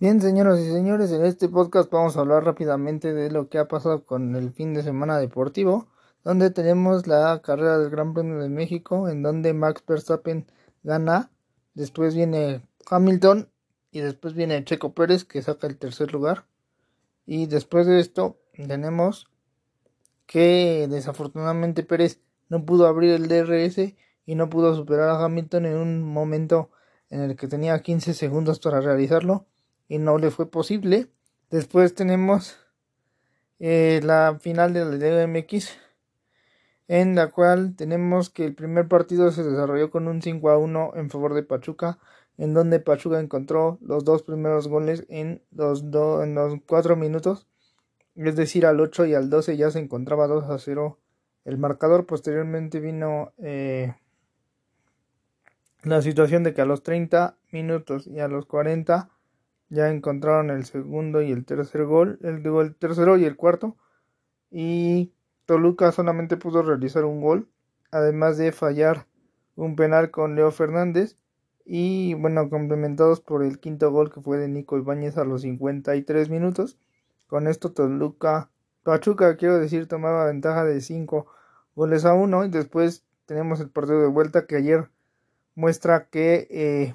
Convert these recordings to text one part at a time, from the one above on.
Bien, señoras y señores, en este podcast vamos a hablar rápidamente de lo que ha pasado con el fin de semana deportivo, donde tenemos la carrera del Gran Premio de México, en donde Max Verstappen gana, después viene Hamilton y después viene Checo Pérez que saca el tercer lugar. Y después de esto tenemos que desafortunadamente Pérez no pudo abrir el DRS y no pudo superar a Hamilton en un momento en el que tenía 15 segundos para realizarlo y no le fue posible. Después tenemos eh, la final de la MX en la cual tenemos que el primer partido se desarrolló con un 5 a 1 en favor de Pachuca, en donde Pachuca encontró los dos primeros goles en los, en los 4 minutos, es decir, al 8 y al 12 ya se encontraba 2 a 0 el marcador. Posteriormente vino eh, la situación de que a los 30 minutos y a los 40 ya encontraron el segundo y el tercer gol, el, el tercero y el cuarto. Y Toluca solamente pudo realizar un gol, además de fallar un penal con Leo Fernández. Y bueno, complementados por el quinto gol que fue de Nico Ibáñez a los 53 minutos. Con esto Toluca, Pachuca, quiero decir, tomaba ventaja de 5 goles a 1. Y después tenemos el partido de vuelta que ayer muestra que eh,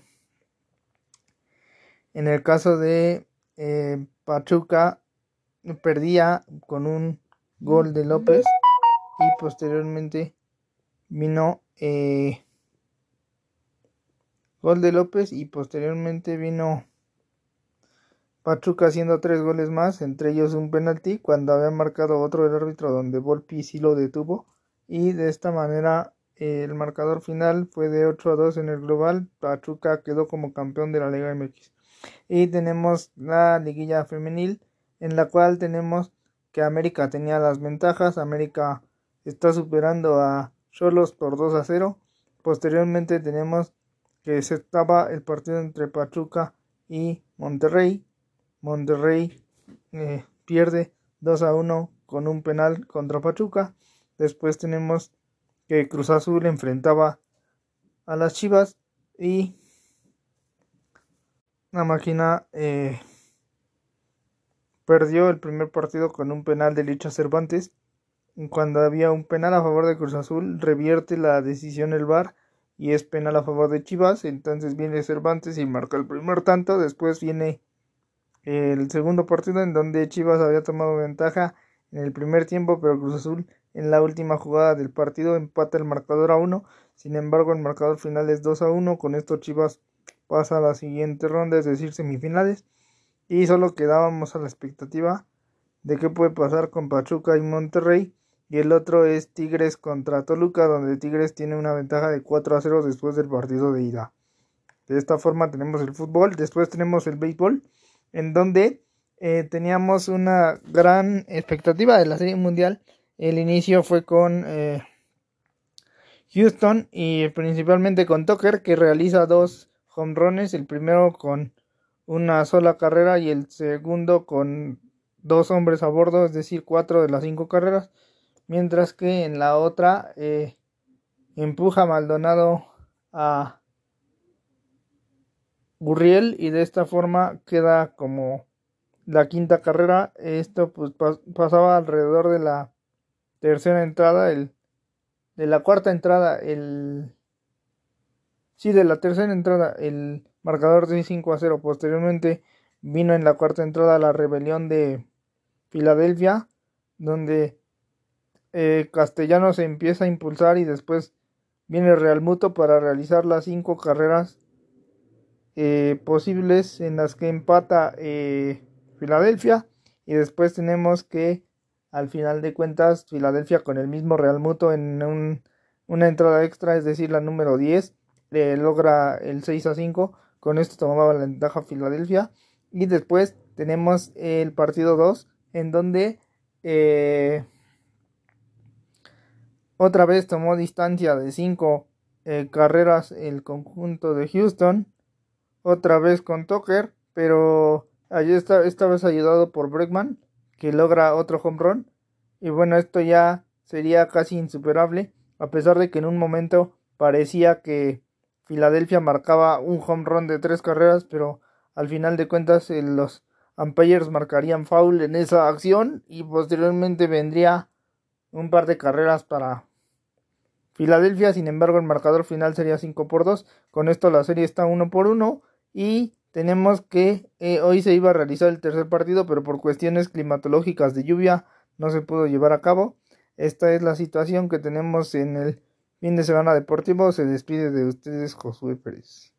en el caso de eh, Pachuca, perdía con un gol de López y posteriormente vino eh, gol de López y posteriormente vino Pachuca haciendo tres goles más, entre ellos un penalti cuando había marcado otro el árbitro donde Volpi sí lo detuvo y de esta manera el marcador final fue de 8 a 2 en el global, Pachuca quedó como campeón de la Liga MX. Y tenemos la liguilla femenil en la cual tenemos que América tenía las ventajas. América está superando a Cholos por 2 a 0. Posteriormente tenemos que se estaba el partido entre Pachuca y Monterrey. Monterrey eh, pierde 2 a 1 con un penal contra Pachuca. Después tenemos que Cruz Azul enfrentaba a las Chivas y la máquina eh, perdió el primer partido con un penal de Licha Cervantes. Cuando había un penal a favor de Cruz Azul, revierte la decisión el VAR y es penal a favor de Chivas. Entonces viene Cervantes y marca el primer tanto. Después viene el segundo partido en donde Chivas había tomado ventaja en el primer tiempo, pero Cruz Azul en la última jugada del partido empata el marcador a 1. Sin embargo, el marcador final es 2 a 1. Con esto Chivas pasa a la siguiente ronda, es decir, semifinales. Y solo quedábamos a la expectativa de qué puede pasar con Pachuca y Monterrey. Y el otro es Tigres contra Toluca, donde Tigres tiene una ventaja de 4 a 0 después del partido de ida. De esta forma tenemos el fútbol, después tenemos el béisbol, en donde eh, teníamos una gran expectativa de la Serie Mundial. El inicio fue con eh, Houston y principalmente con Tucker, que realiza dos el primero con una sola carrera y el segundo con dos hombres a bordo, es decir, cuatro de las cinco carreras, mientras que en la otra eh, empuja Maldonado a Gurriel y de esta forma queda como la quinta carrera. Esto pues pasaba alrededor de la tercera entrada, el de la cuarta entrada, el Sí, de la tercera entrada, el marcador de 5 a 0. Posteriormente vino en la cuarta entrada la rebelión de Filadelfia, donde eh, Castellanos se empieza a impulsar y después viene Real Muto para realizar las cinco carreras eh, posibles en las que empata eh, Filadelfia y después tenemos que al final de cuentas Filadelfia con el mismo Real Muto en una entrada extra, es decir, la número 10, logra el 6 a 5. Con esto tomaba la ventaja Filadelfia. Y después tenemos el partido 2, en donde eh, otra vez tomó distancia de 5 eh, carreras el conjunto de Houston. Otra vez con Tucker, pero está, esta vez ayudado por Bregman, que logra otro home run. Y bueno, esto ya sería casi insuperable, a pesar de que en un momento parecía que Filadelfia marcaba un home run de tres carreras, pero al final de cuentas los umpires marcarían foul en esa acción y posteriormente vendría un par de carreras para Filadelfia, sin embargo el marcador final sería 5 por 2, con esto la serie está 1 por 1 y tenemos que eh, hoy se iba a realizar el tercer partido, pero por cuestiones climatológicas de lluvia no se pudo llevar a cabo. Esta es la situación que tenemos en el fin de semana deportivo. Se despide de ustedes Josué Pérez.